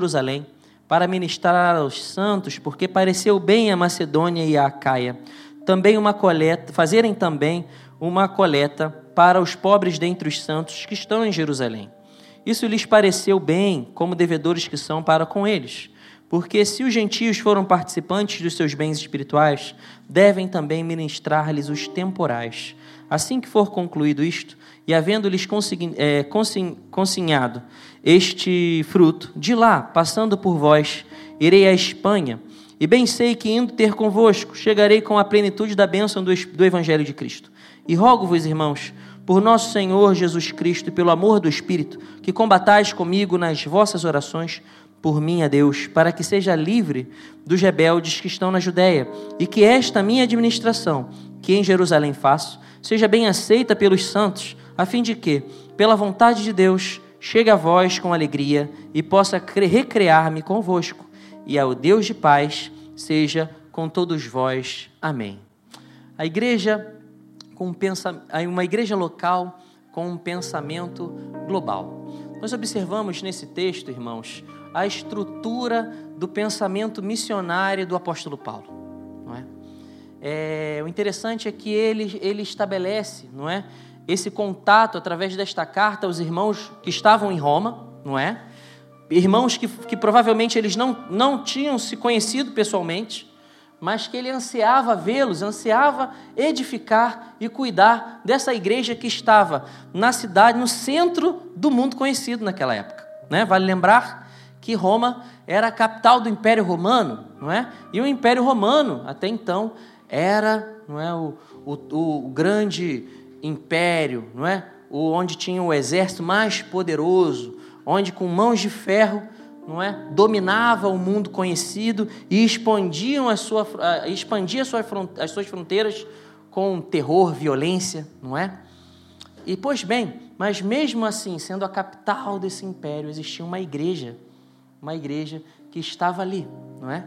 Jerusalém para ministrar aos santos, porque pareceu bem a Macedônia e a Acaia, também uma coleta, fazerem também uma coleta para os pobres dentre os santos que estão em Jerusalém. Isso lhes pareceu bem, como devedores que são para com eles. Porque se os gentios foram participantes dos seus bens espirituais, devem também ministrar-lhes os temporais. Assim que for concluído isto, e havendo-lhes consignado este fruto, de lá, passando por vós, irei à Espanha, e bem sei que indo ter convosco, chegarei com a plenitude da bênção do, do Evangelho de Cristo. E rogo-vos, irmãos, por nosso Senhor Jesus Cristo e pelo amor do Espírito, que combatais comigo nas vossas orações por mim a Deus, para que seja livre dos rebeldes que estão na Judéia, e que esta minha administração, que em Jerusalém faço, seja bem aceita pelos santos, a fim de que, pela vontade de Deus, chegue a vós com alegria e possa recrear-me convosco, e ao Deus de paz seja com todos vós. Amém. A igreja com uma igreja local com um pensamento global. Nós observamos nesse texto, irmãos, a estrutura do pensamento missionário do apóstolo Paulo. Não é? é o interessante é que ele, ele estabelece, não é, esse contato através desta carta aos irmãos que estavam em Roma, não é? Irmãos que, que provavelmente eles não, não tinham se conhecido pessoalmente, mas que ele ansiava vê-los, ansiava edificar e cuidar dessa igreja que estava na cidade, no centro do mundo conhecido naquela época. Né? Vale lembrar que Roma era a capital do Império Romano, não é? E o Império Romano, até então, era não é, o, o, o grande império, não é? O, onde tinha o exército mais poderoso, onde com mãos de ferro não é? dominava o mundo conhecido e expandiam a sua, expandia as suas fronteiras com terror, violência, não é? E pois bem, mas mesmo assim, sendo a capital desse império, existia uma igreja, uma igreja que estava ali, não é?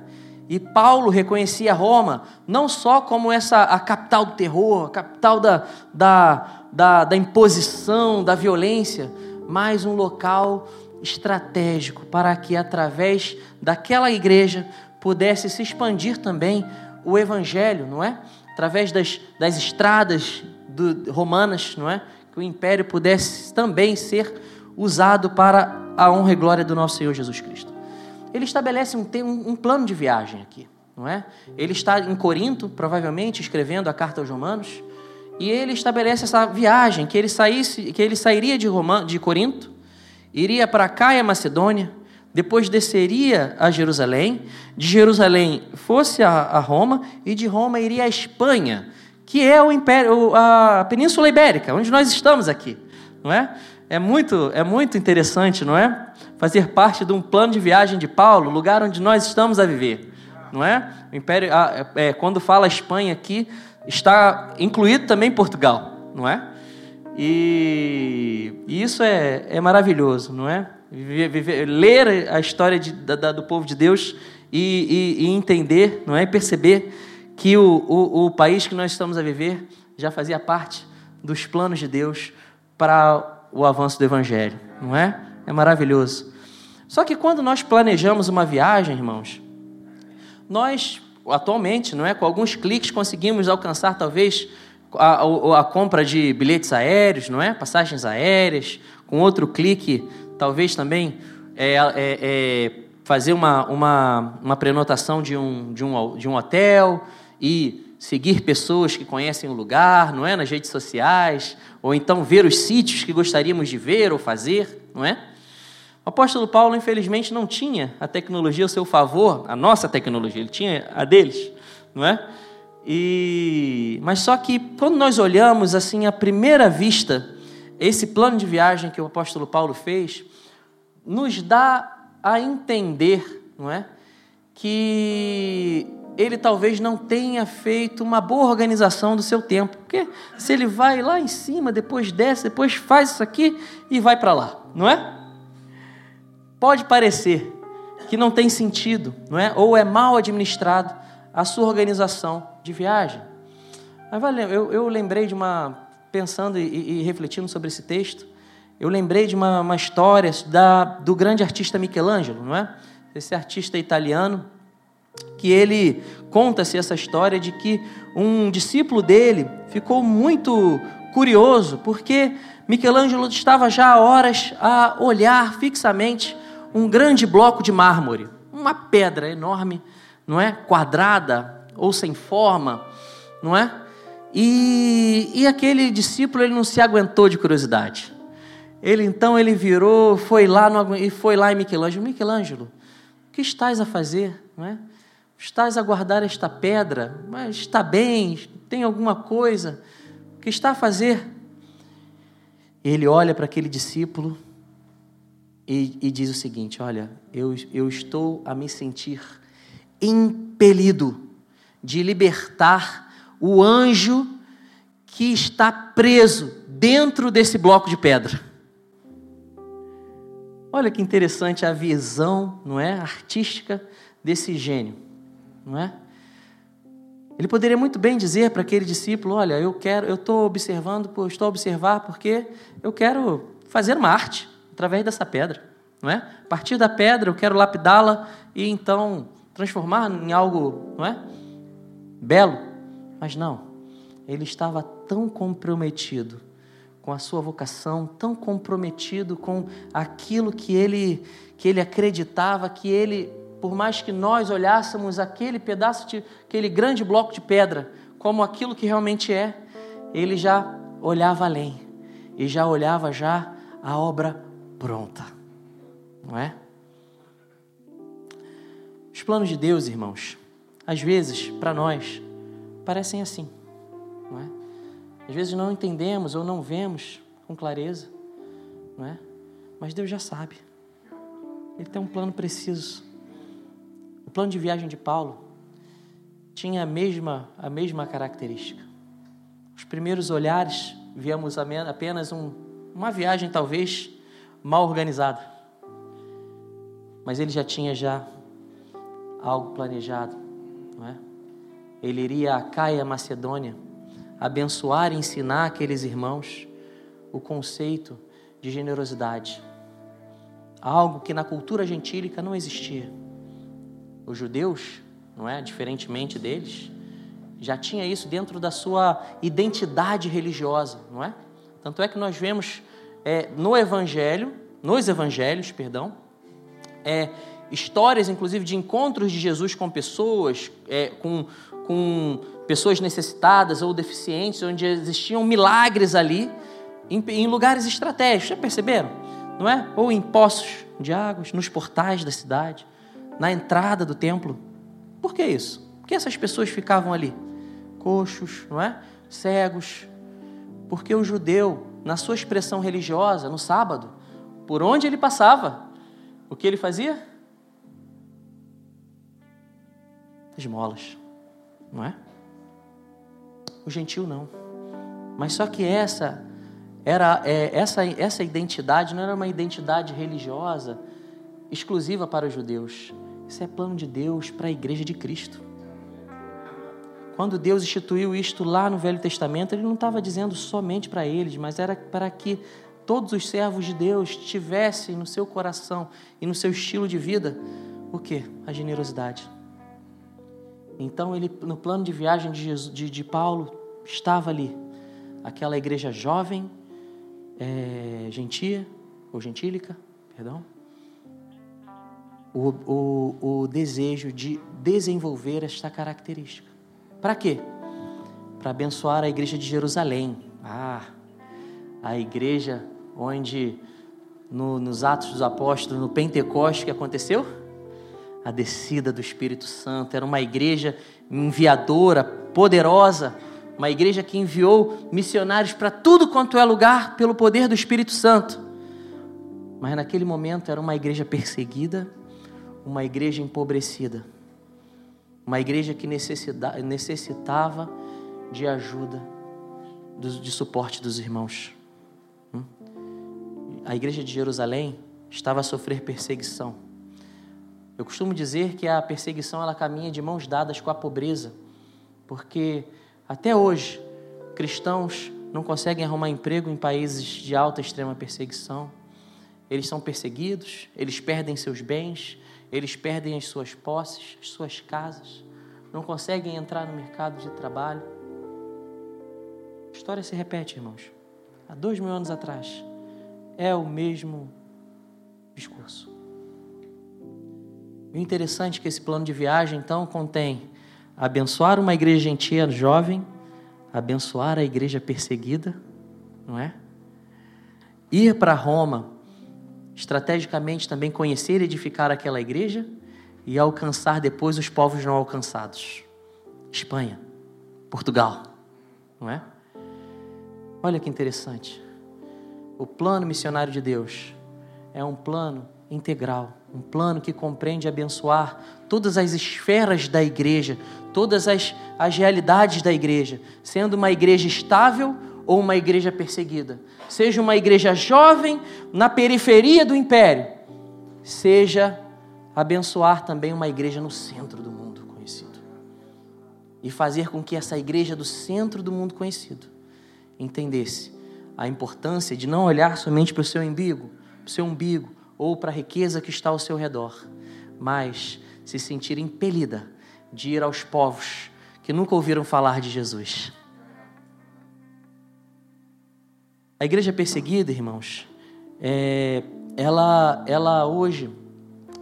E Paulo reconhecia Roma não só como essa a capital do terror, a capital da, da, da, da imposição, da violência, mas um local estratégico para que, através daquela igreja, pudesse se expandir também o evangelho, não é? Através das, das estradas do, romanas, não é? Que o império pudesse também ser usado para a honra e glória do nosso Senhor Jesus Cristo. Ele estabelece um, um, um plano de viagem aqui, não é? Ele está em Corinto, provavelmente escrevendo a carta aos Romanos, e ele estabelece essa viagem que ele saísse, que ele sairia de, Roma, de Corinto iria para Caia, Macedônia, depois desceria a Jerusalém, de Jerusalém fosse a, a, Roma e de Roma iria à Espanha, que é o império, a Península Ibérica, onde nós estamos aqui, não é? É muito, é muito interessante, não é? Fazer parte de um plano de viagem de Paulo, lugar onde nós estamos a viver, não é? O império, é, quando fala Espanha aqui, está incluído também Portugal, não é? E, isso é, é maravilhoso, não é? Viver, viver, ler a história de, da, do povo de Deus e, e, e, entender, não é? perceber que o, o, o país que nós estamos a viver já fazia parte dos planos de Deus para o avanço do Evangelho, não é? É maravilhoso. Só que quando nós planejamos uma viagem, irmãos, nós atualmente, não é, com alguns cliques conseguimos alcançar talvez a, a, compra de bilhetes aéreos, não é? Passagens aéreas, com outro clique, talvez também é, é, é fazer uma, uma, uma prenotação de um, de, um, de um hotel e seguir pessoas que conhecem o lugar, não é? Nas redes sociais, ou então ver os sítios que gostaríamos de ver ou fazer, não é? O apóstolo Paulo, infelizmente, não tinha a tecnologia ao seu favor, a nossa tecnologia, ele tinha a deles, não é? E mas só que quando nós olhamos assim à primeira vista esse plano de viagem que o apóstolo Paulo fez, nos dá a entender, não é, que ele talvez não tenha feito uma boa organização do seu tempo, porque se ele vai lá em cima, depois desce, depois faz isso aqui e vai para lá, não é? Pode parecer que não tem sentido, não é? Ou é mal administrado a sua organização de viagem. Mas eu, eu lembrei de uma, pensando e, e refletindo sobre esse texto, eu lembrei de uma, uma história da, do grande artista Michelangelo, não é? Esse artista italiano, que ele conta-se essa história de que um discípulo dele ficou muito curioso, porque Michelangelo estava já há horas a olhar fixamente um grande bloco de mármore, uma pedra enorme, não é? Quadrada ou sem forma, não é? E, e aquele discípulo ele não se aguentou de curiosidade. Ele então ele virou, foi lá no, e foi lá em Michelangelo. Michelangelo, o que estás a fazer? Não é? Estás a guardar esta pedra, mas está bem, tem alguma coisa. O que está a fazer? Ele olha para aquele discípulo e, e, diz o seguinte: Olha, eu, eu estou a me sentir impelido de libertar o anjo que está preso dentro desse bloco de pedra. Olha que interessante a visão, não é, artística desse gênio, não é? Ele poderia muito bem dizer para aquele discípulo: Olha, eu quero, eu estou observando, estou a observar porque eu quero fazer uma arte através dessa pedra, não é? A partir da pedra eu quero lapidá-la e então transformar em algo, não é? Belo. Mas não, ele estava tão comprometido com a sua vocação, tão comprometido com aquilo que ele, que ele acreditava, que ele, por mais que nós olhássemos aquele pedaço de, aquele grande bloco de pedra como aquilo que realmente é, ele já olhava além e já olhava já a obra pronta, não é? Os planos de Deus, irmãos, às vezes, para nós, parecem assim, não é? Às vezes não entendemos ou não vemos com clareza, não é? Mas Deus já sabe. Ele tem um plano preciso. O plano de viagem de Paulo tinha a mesma, a mesma característica. Os primeiros olhares, víamos apenas um, uma viagem talvez mal organizada. Mas ele já tinha já algo planejado, não é? ele iria a Caia, Macedônia, abençoar e ensinar aqueles irmãos o conceito de generosidade. Algo que na cultura gentílica não existia. Os judeus, não é, diferentemente deles, já tinha isso dentro da sua identidade religiosa, não é? Tanto é que nós vemos é, no Evangelho, nos Evangelhos, perdão, é, histórias, inclusive, de encontros de Jesus com pessoas, é, com com pessoas necessitadas ou deficientes, onde existiam milagres ali, em, em lugares estratégicos, já perceberam? Não é? Ou em poços de águas, nos portais da cidade, na entrada do templo. Por que isso? Por que essas pessoas ficavam ali? Coxos, não é? Cegos. Porque o judeu, na sua expressão religiosa, no sábado, por onde ele passava, o que ele fazia? Esmolas não é? O gentil não. Mas só que essa era é, essa essa identidade não era uma identidade religiosa exclusiva para os judeus. Isso é plano de Deus para a igreja de Cristo. Quando Deus instituiu isto lá no Velho Testamento, ele não estava dizendo somente para eles, mas era para que todos os servos de Deus tivessem no seu coração e no seu estilo de vida o que? A generosidade. Então, ele, no plano de viagem de, Jesus, de, de Paulo, estava ali aquela igreja jovem, é, gentia, ou gentílica, perdão, o, o, o desejo de desenvolver esta característica. Para quê? Para abençoar a igreja de Jerusalém. Ah, a igreja onde no, nos Atos dos Apóstolos, no Pentecoste, que aconteceu? a descida do Espírito Santo. Era uma igreja enviadora, poderosa, uma igreja que enviou missionários para tudo quanto é lugar pelo poder do Espírito Santo. Mas naquele momento era uma igreja perseguida, uma igreja empobrecida, uma igreja que necessitava de ajuda, de suporte dos irmãos. Hum? A igreja de Jerusalém estava a sofrer perseguição eu costumo dizer que a perseguição ela caminha de mãos dadas com a pobreza, porque até hoje cristãos não conseguem arrumar emprego em países de alta extrema perseguição. Eles são perseguidos, eles perdem seus bens, eles perdem as suas posses, as suas casas, não conseguem entrar no mercado de trabalho. A história se repete, irmãos. Há dois mil anos atrás, é o mesmo discurso. O interessante é que esse plano de viagem, então, contém abençoar uma igreja gentia jovem, abençoar a igreja perseguida, não é? Ir para Roma, estrategicamente também conhecer e edificar aquela igreja e alcançar depois os povos não alcançados. Espanha, Portugal, não é? Olha que interessante. O plano missionário de Deus é um plano integral, um plano que compreende abençoar todas as esferas da igreja, todas as, as realidades da igreja, sendo uma igreja estável ou uma igreja perseguida, seja uma igreja jovem na periferia do império, seja abençoar também uma igreja no centro do mundo conhecido. E fazer com que essa igreja do centro do mundo conhecido entendesse a importância de não olhar somente para o seu umbigo, para o seu umbigo ou para a riqueza que está ao seu redor, mas se sentir impelida de ir aos povos que nunca ouviram falar de Jesus. A igreja perseguida, irmãos, é, ela, ela hoje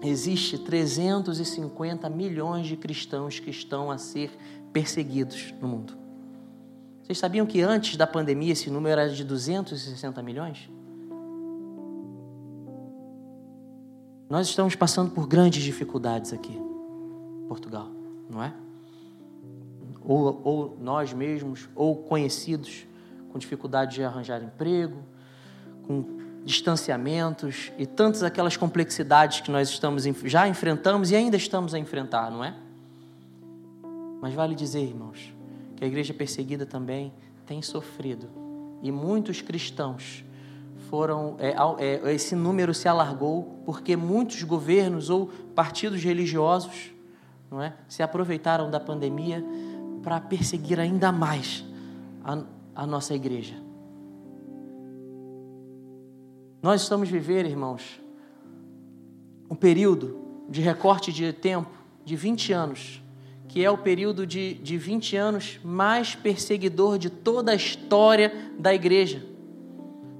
existe 350 milhões de cristãos que estão a ser perseguidos no mundo. Vocês sabiam que antes da pandemia esse número era de 260 milhões? Nós estamos passando por grandes dificuldades aqui, Portugal, não é? Ou, ou nós mesmos, ou conhecidos, com dificuldade de arranjar emprego, com distanciamentos e tantas aquelas complexidades que nós estamos já enfrentamos e ainda estamos a enfrentar, não é? Mas vale dizer, irmãos, que a igreja perseguida também tem sofrido. E muitos cristãos foram. É, é, esse número se alargou porque muitos governos ou partidos religiosos não é, se aproveitaram da pandemia para perseguir ainda mais a, a nossa igreja. Nós estamos vivendo, irmãos, um período de recorte de tempo de 20 anos que é o período de, de 20 anos mais perseguidor de toda a história da igreja.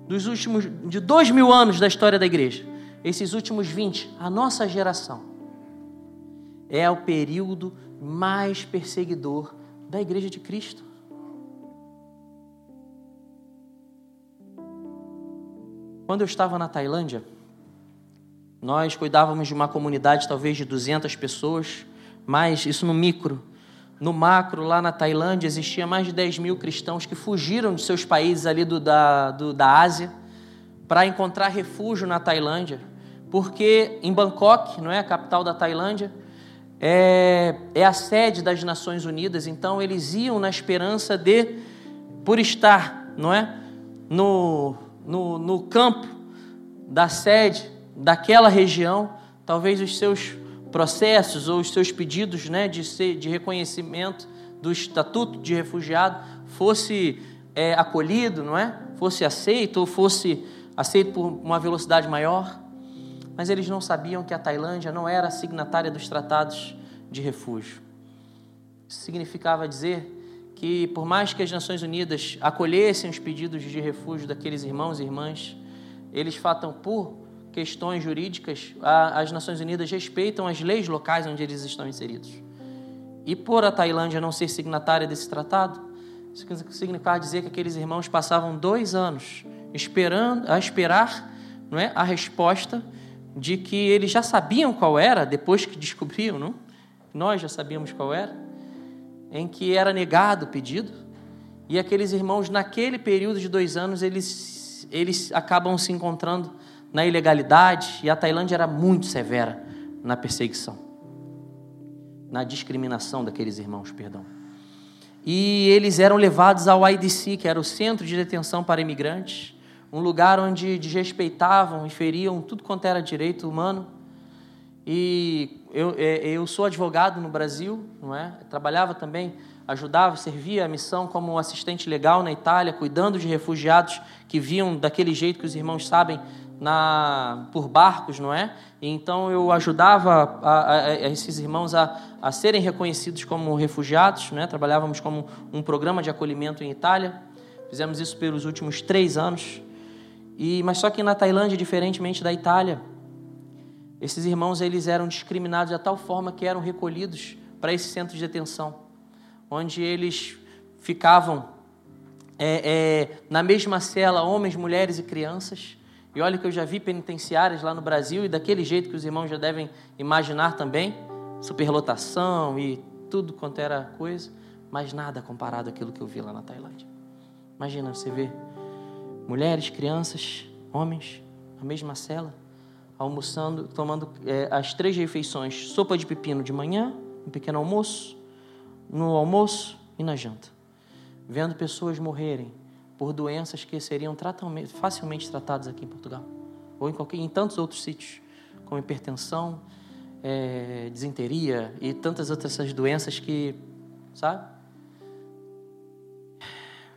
Dos últimos, de dois mil anos da história da igreja. Esses últimos 20, a nossa geração, é o período mais perseguidor da igreja de Cristo. Quando eu estava na Tailândia, nós cuidávamos de uma comunidade talvez de 200 pessoas, mas isso no micro. No macro, lá na Tailândia, existia mais de 10 mil cristãos que fugiram de seus países ali do, da, do, da Ásia para encontrar refúgio na Tailândia. Porque em Bangkok, não é a capital da Tailândia, é, é a sede das Nações Unidas, então eles iam na esperança de, por estar, não é, no, no, no campo da sede daquela região, talvez os seus processos ou os seus pedidos né, de, ser, de reconhecimento do estatuto de refugiado fosse é, acolhido, não é? Fosse aceito ou fosse aceito por uma velocidade maior. Mas eles não sabiam que a Tailândia não era signatária dos tratados de refúgio. Isso significava dizer que, por mais que as Nações Unidas acolhessem os pedidos de refúgio daqueles irmãos e irmãs, eles fatam por questões jurídicas, as Nações Unidas respeitam as leis locais onde eles estão inseridos. E por a Tailândia não ser signatária desse tratado, isso significa dizer que aqueles irmãos passavam dois anos esperando, a esperar não é, a resposta de que eles já sabiam qual era, depois que descobriam, não? nós já sabíamos qual era, em que era negado o pedido, e aqueles irmãos, naquele período de dois anos, eles, eles acabam se encontrando na ilegalidade, e a Tailândia era muito severa na perseguição, na discriminação daqueles irmãos, perdão. E eles eram levados ao IDC, que era o Centro de Detenção para Imigrantes, um lugar onde desrespeitavam e feriam tudo quanto era direito humano. E eu, é, eu sou advogado no Brasil, não é? trabalhava também ajudava, servia a missão como assistente legal na Itália, cuidando de refugiados que vinham daquele jeito que os irmãos sabem, na, por barcos, não é? Então eu ajudava a, a, a esses irmãos a, a, serem reconhecidos como refugiados, né? Trabalhávamos como um programa de acolhimento em Itália. Fizemos isso pelos últimos três anos. E mas só que na Tailândia, diferentemente da Itália, esses irmãos eles eram discriminados de tal forma que eram recolhidos para esse centro de detenção, onde eles ficavam é, é, na mesma cela homens, mulheres e crianças e olha que eu já vi penitenciárias lá no Brasil e daquele jeito que os irmãos já devem imaginar também, superlotação e tudo quanto era coisa, mas nada comparado àquilo que eu vi lá na Tailândia. Imagina você ver mulheres, crianças, homens, na mesma cela, almoçando, tomando é, as três refeições: sopa de pepino de manhã, um pequeno almoço, no almoço e na janta. Vendo pessoas morrerem, por doenças que seriam facilmente tratadas aqui em Portugal ou em, qualquer, em tantos outros sítios, como hipertensão, é, e tantas outras essas doenças que, sabe?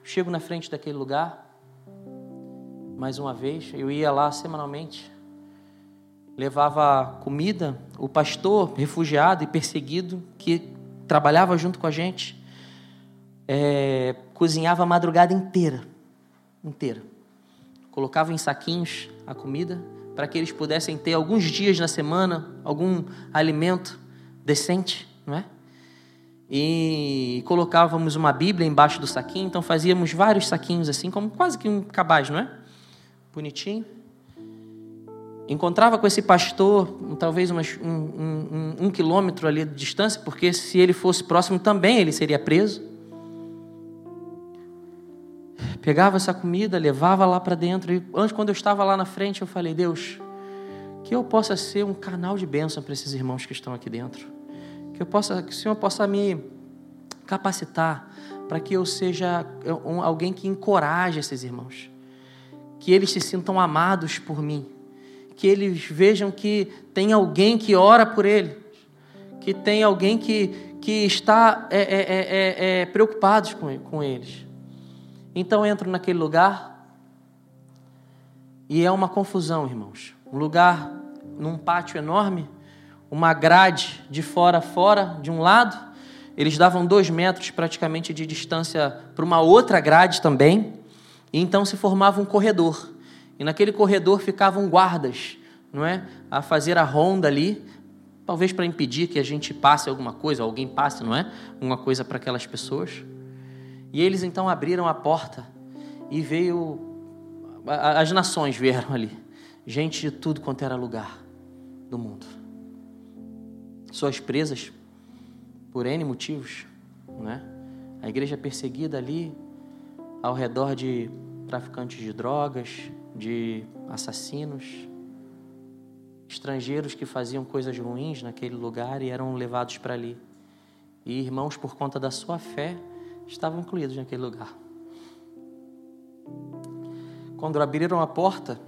Chego na frente daquele lugar, mais uma vez, eu ia lá semanalmente, levava comida, o pastor refugiado e perseguido que trabalhava junto com a gente, é, cozinhava a madrugada inteira inteira. Colocava em saquinhos a comida para que eles pudessem ter alguns dias na semana algum alimento decente, não é? E colocávamos uma Bíblia embaixo do saquinho, então fazíamos vários saquinhos assim, como quase que um cabaz, não é? Bonitinho. Encontrava com esse pastor, talvez umas, um, um, um, quilômetro ali de distância, porque se ele fosse próximo também ele seria preso pegava essa comida, levava lá para dentro. E antes, quando eu estava lá na frente, eu falei: Deus, que eu possa ser um canal de bênção para esses irmãos que estão aqui dentro. Que, eu possa, que o Senhor possa me capacitar para que eu seja alguém que encoraje esses irmãos. Que eles se sintam amados por mim. Que eles vejam que tem alguém que ora por eles. Que tem alguém que, que está é, é, é, é preocupado com, com eles. Então entro naquele lugar e é uma confusão, irmãos. Um lugar num pátio enorme, uma grade de fora a fora, de um lado, eles davam dois metros praticamente de distância para uma outra grade também, e então se formava um corredor. E naquele corredor ficavam guardas, não é? A fazer a ronda ali, talvez para impedir que a gente passe alguma coisa, alguém passe, não é? Uma coisa para aquelas pessoas. E eles então abriram a porta e veio. As nações vieram ali. Gente de tudo quanto era lugar do mundo. Suas presas por N motivos, né? A igreja perseguida ali ao redor de traficantes de drogas, de assassinos, estrangeiros que faziam coisas ruins naquele lugar e eram levados para ali. E irmãos, por conta da sua fé, estavam incluídos naquele lugar. Quando abriram a porta,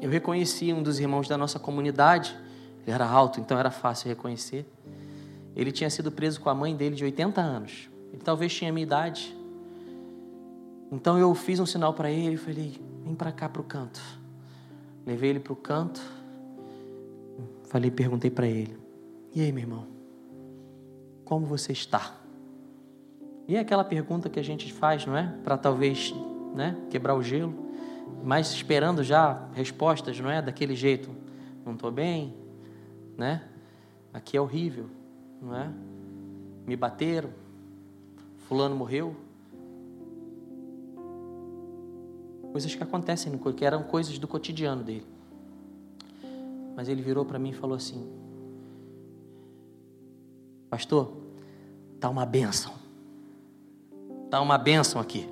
eu reconheci um dos irmãos da nossa comunidade. Ele era alto, então era fácil reconhecer. Ele tinha sido preso com a mãe dele de 80 anos. Ele talvez tinha a minha idade. Então eu fiz um sinal para ele e falei: vem para cá para o canto. Levei ele para o canto. Falei, perguntei para ele: e aí, meu irmão? Como você está? E é aquela pergunta que a gente faz, não é? Para talvez né, quebrar o gelo, mas esperando já respostas, não é? Daquele jeito. Não estou bem, né? Aqui é horrível, não é? Me bateram, fulano morreu. Coisas que acontecem, que eram coisas do cotidiano dele. Mas ele virou para mim e falou assim: Pastor, tá uma bênção. Está uma bênção aqui.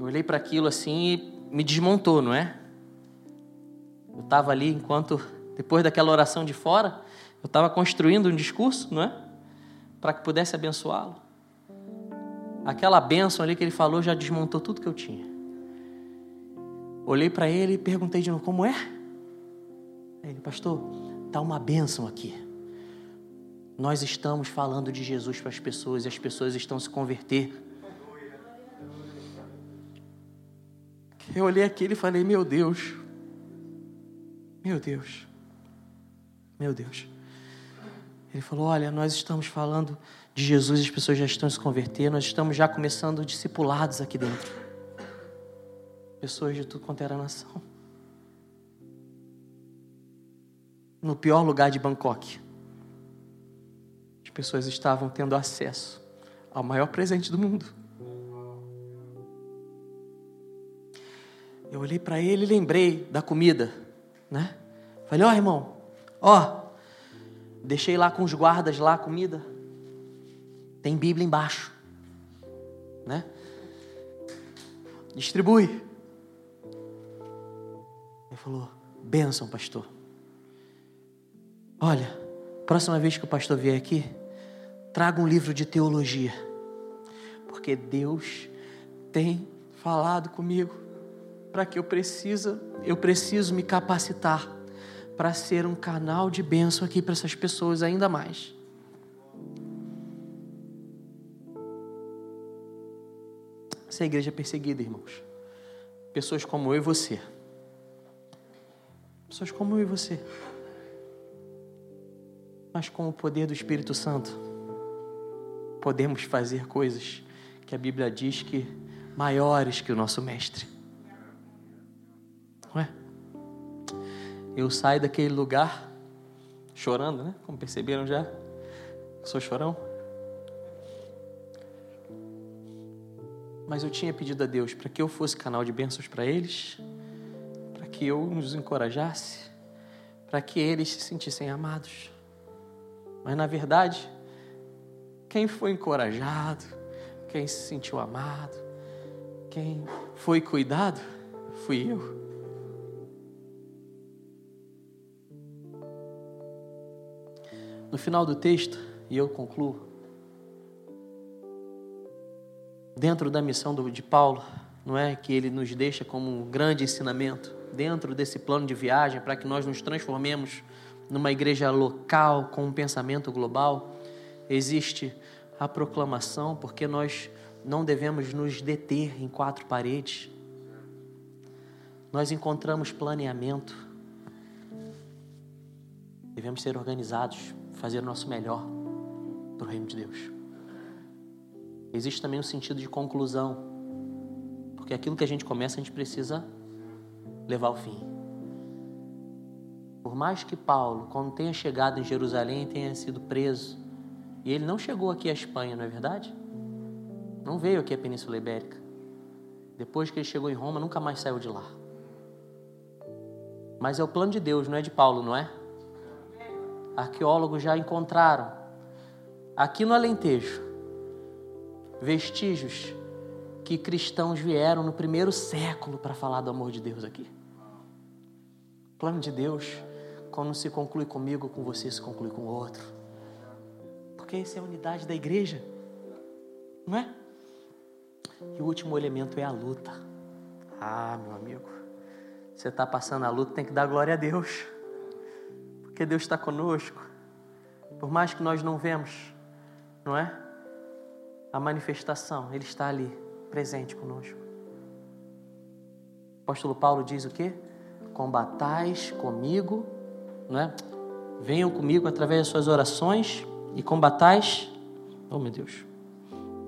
Eu olhei para aquilo assim e me desmontou, não é? Eu estava ali enquanto, depois daquela oração de fora, eu estava construindo um discurso, não é? Para que pudesse abençoá-lo. Aquela bênção ali que ele falou já desmontou tudo que eu tinha. Olhei para ele e perguntei de novo: como é? Ele, pastor, está uma bênção aqui. Nós estamos falando de Jesus para as pessoas e as pessoas estão se converter. Eu olhei aquilo e falei: Meu Deus, meu Deus, meu Deus. Ele falou: Olha, nós estamos falando de Jesus, as pessoas já estão se convertendo, nós estamos já começando discipulados aqui dentro. Pessoas de tudo quanto era nação. No pior lugar de Bangkok, as pessoas estavam tendo acesso ao maior presente do mundo. Eu olhei para ele e lembrei da comida, né? Falei, ó oh, irmão, ó, deixei lá com os guardas lá a comida. Tem Bíblia embaixo, né? Distribui. Ele falou, bênção, pastor. Olha, próxima vez que o pastor vier aqui, traga um livro de teologia, porque Deus tem falado comigo para que eu precisa, eu preciso me capacitar para ser um canal de bênção aqui para essas pessoas ainda mais. Essa igreja é perseguida, irmãos. Pessoas como eu e você. Pessoas como eu e você. Mas com o poder do Espírito Santo, podemos fazer coisas que a Bíblia diz que maiores que o nosso mestre. Não é? Eu saio daquele lugar chorando, né? Como perceberam já? Sou chorão. Mas eu tinha pedido a Deus para que eu fosse canal de bênçãos para eles, para que eu os encorajasse, para que eles se sentissem amados. Mas na verdade, quem foi encorajado, quem se sentiu amado, quem foi cuidado, fui eu. No final do texto, e eu concluo, dentro da missão de Paulo, não é que ele nos deixa como um grande ensinamento, dentro desse plano de viagem, para que nós nos transformemos numa igreja local com um pensamento global, existe a proclamação, porque nós não devemos nos deter em quatro paredes. Nós encontramos planeamento, devemos ser organizados fazer o nosso melhor para o reino de Deus. Existe também um sentido de conclusão, porque aquilo que a gente começa, a gente precisa levar ao fim. Por mais que Paulo, quando tenha chegado em Jerusalém, tenha sido preso, e ele não chegou aqui à Espanha, não é verdade? Não veio aqui à Península Ibérica. Depois que ele chegou em Roma, nunca mais saiu de lá. Mas é o plano de Deus, não é de Paulo, não é? arqueólogos já encontraram aqui no Alentejo vestígios que cristãos vieram no primeiro século para falar do amor de Deus aqui. O plano de Deus, quando se conclui comigo, com você se conclui com o outro. Porque essa é a unidade da igreja, não é? E o último elemento é a luta. Ah, meu amigo, você está passando a luta, tem que dar glória a Deus porque Deus está conosco, por mais que nós não vemos, não é? A manifestação, Ele está ali, presente conosco. O apóstolo Paulo diz o quê? Combatais comigo, não é? Venham comigo através das suas orações e combatais. Oh meu Deus.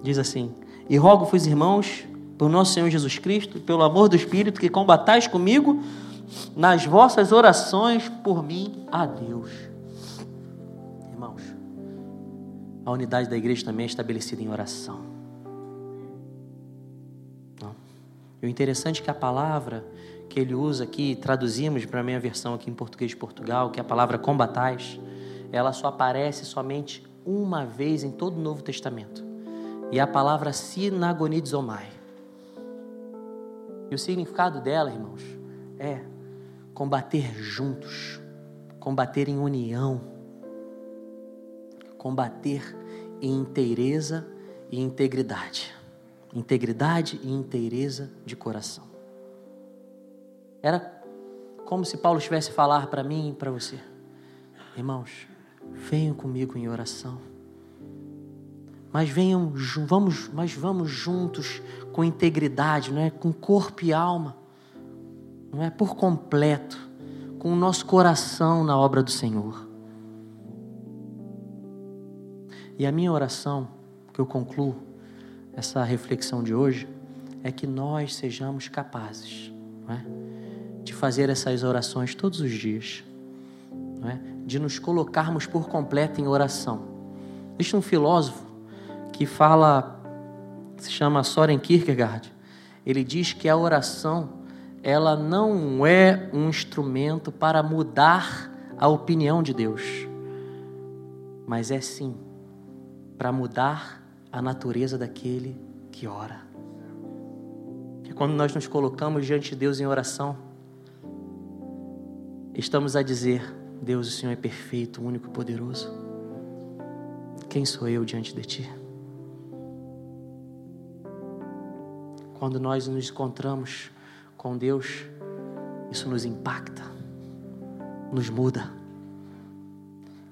Diz assim: E rogo-vos, irmãos, por nosso Senhor Jesus Cristo, pelo amor do Espírito, que combatais comigo nas vossas orações por mim a Deus. A unidade da igreja também é estabelecida em oração. Não. E o interessante é que a palavra que ele usa aqui, traduzimos para a minha versão aqui em português de Portugal, que é a palavra combatais, ela só aparece somente uma vez em todo o Novo Testamento. E é a palavra sinagonizomai. E o significado dela, irmãos, é combater juntos, combater em união, combater em inteireza e integridade. Integridade e inteireza de coração. Era como se Paulo estivesse a falar para mim e para você. Irmãos, venham comigo em oração. Mas venham, vamos, mas vamos juntos com integridade, não é? Com corpo e alma, não é? Por completo, com o nosso coração na obra do Senhor. E a minha oração, que eu concluo essa reflexão de hoje, é que nós sejamos capazes é? de fazer essas orações todos os dias, é? de nos colocarmos por completo em oração. Existe um filósofo que fala, se chama Soren Kierkegaard, ele diz que a oração ela não é um instrumento para mudar a opinião de Deus, mas é sim para mudar a natureza daquele que ora. Que quando nós nos colocamos diante de Deus em oração, estamos a dizer: Deus, o Senhor é perfeito, único e poderoso. Quem sou eu diante de Ti? Quando nós nos encontramos com Deus, isso nos impacta, nos muda.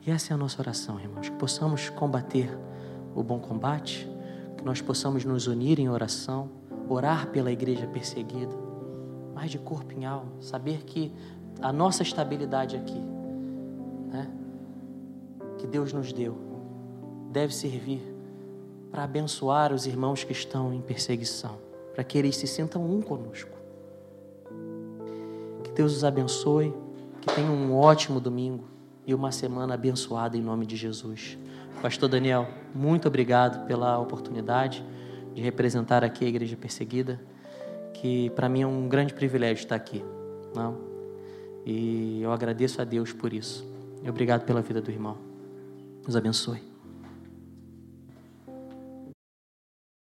E essa é a nossa oração, irmãos, que possamos combater o bom combate, que nós possamos nos unir em oração, orar pela igreja perseguida, mais de corpo em alma, saber que a nossa estabilidade aqui, né, que Deus nos deu, deve servir para abençoar os irmãos que estão em perseguição, para que eles se sintam um conosco. Que Deus os abençoe, que tenham um ótimo domingo e uma semana abençoada em nome de Jesus. Pastor Daniel, muito obrigado pela oportunidade de representar aqui a igreja perseguida, que para mim é um grande privilégio estar aqui. Não? E eu agradeço a Deus por isso. E obrigado pela vida do irmão. Deus abençoe.